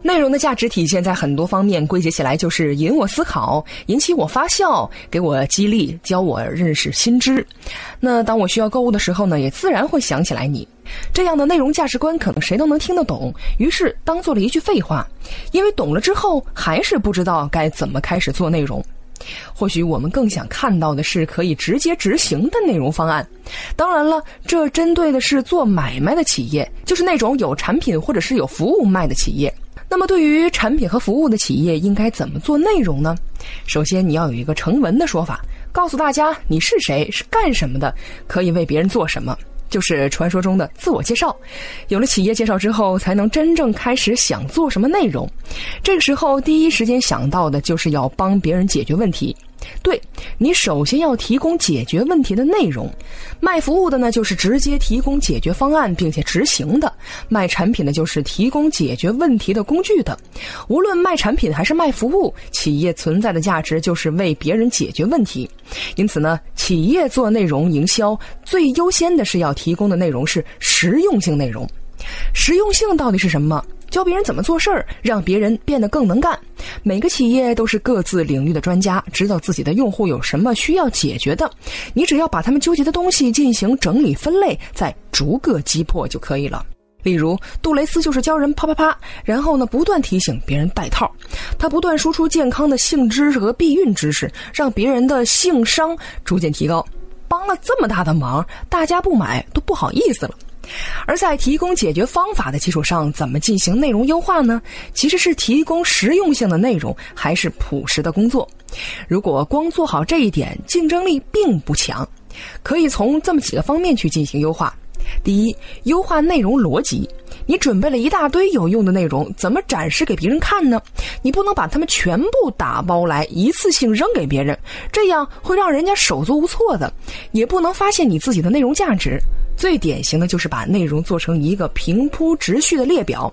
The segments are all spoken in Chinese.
内容的价值体现在很多方面，归结起来就是引我思考，引起我发笑，给我激励，教我认识新知。那当我需要购物的时候呢，也自然会想起来你。这样的内容价值观可能谁都能听得懂，于是当做了一句废话，因为懂了之后还是不知道该怎么开始做内容。或许我们更想看到的是可以直接执行的内容方案。当然了，这针对的是做买卖的企业，就是那种有产品或者是有服务卖的企业。那么，对于产品和服务的企业，应该怎么做内容呢？首先，你要有一个成文的说法，告诉大家你是谁，是干什么的，可以为别人做什么，就是传说中的自我介绍。有了企业介绍之后，才能真正开始想做什么内容。这个时候，第一时间想到的就是要帮别人解决问题。对你首先要提供解决问题的内容，卖服务的呢就是直接提供解决方案并且执行的，卖产品的就是提供解决问题的工具的。无论卖产品还是卖服务，企业存在的价值就是为别人解决问题。因此呢，企业做内容营销最优先的是要提供的内容是实用性内容。实用性到底是什么？教别人怎么做事儿，让别人变得更能干。每个企业都是各自领域的专家，知道自己的用户有什么需要解决的。你只要把他们纠结的东西进行整理分类，再逐个击破就可以了。例如，杜蕾斯就是教人啪啪啪，然后呢不断提醒别人戴套。他不断输出健康的性知识和避孕知识，让别人的性商逐渐提高。帮了这么大的忙，大家不买都不好意思了。而在提供解决方法的基础上，怎么进行内容优化呢？其实是提供实用性的内容，还是朴实的工作。如果光做好这一点，竞争力并不强。可以从这么几个方面去进行优化。第一，优化内容逻辑。你准备了一大堆有用的内容，怎么展示给别人看呢？你不能把它们全部打包来一次性扔给别人，这样会让人家手足无措的。也不能发现你自己的内容价值。最典型的就是把内容做成一个平铺直叙的列表。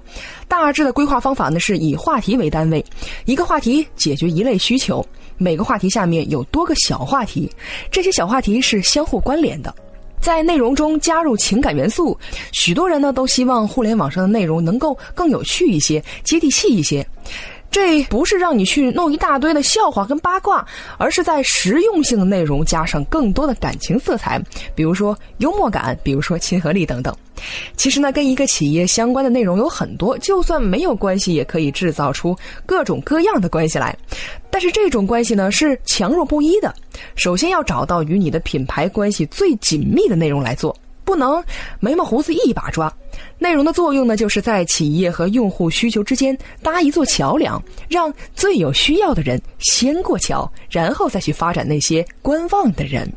大致的规划方法呢，是以话题为单位，一个话题解决一类需求，每个话题下面有多个小话题，这些小话题是相互关联的。在内容中加入情感元素，许多人呢都希望互联网上的内容能够更有趣一些、接地气一些。这不是让你去弄一大堆的笑话跟八卦，而是在实用性的内容加上更多的感情色彩，比如说幽默感，比如说亲和力等等。其实呢，跟一个企业相关的内容有很多，就算没有关系，也可以制造出各种各样的关系来。但是这种关系呢，是强弱不一的。首先要找到与你的品牌关系最紧密的内容来做。不能眉毛胡子一把抓，内容的作用呢，就是在企业和用户需求之间搭一座桥梁，让最有需要的人先过桥，然后再去发展那些观望的人。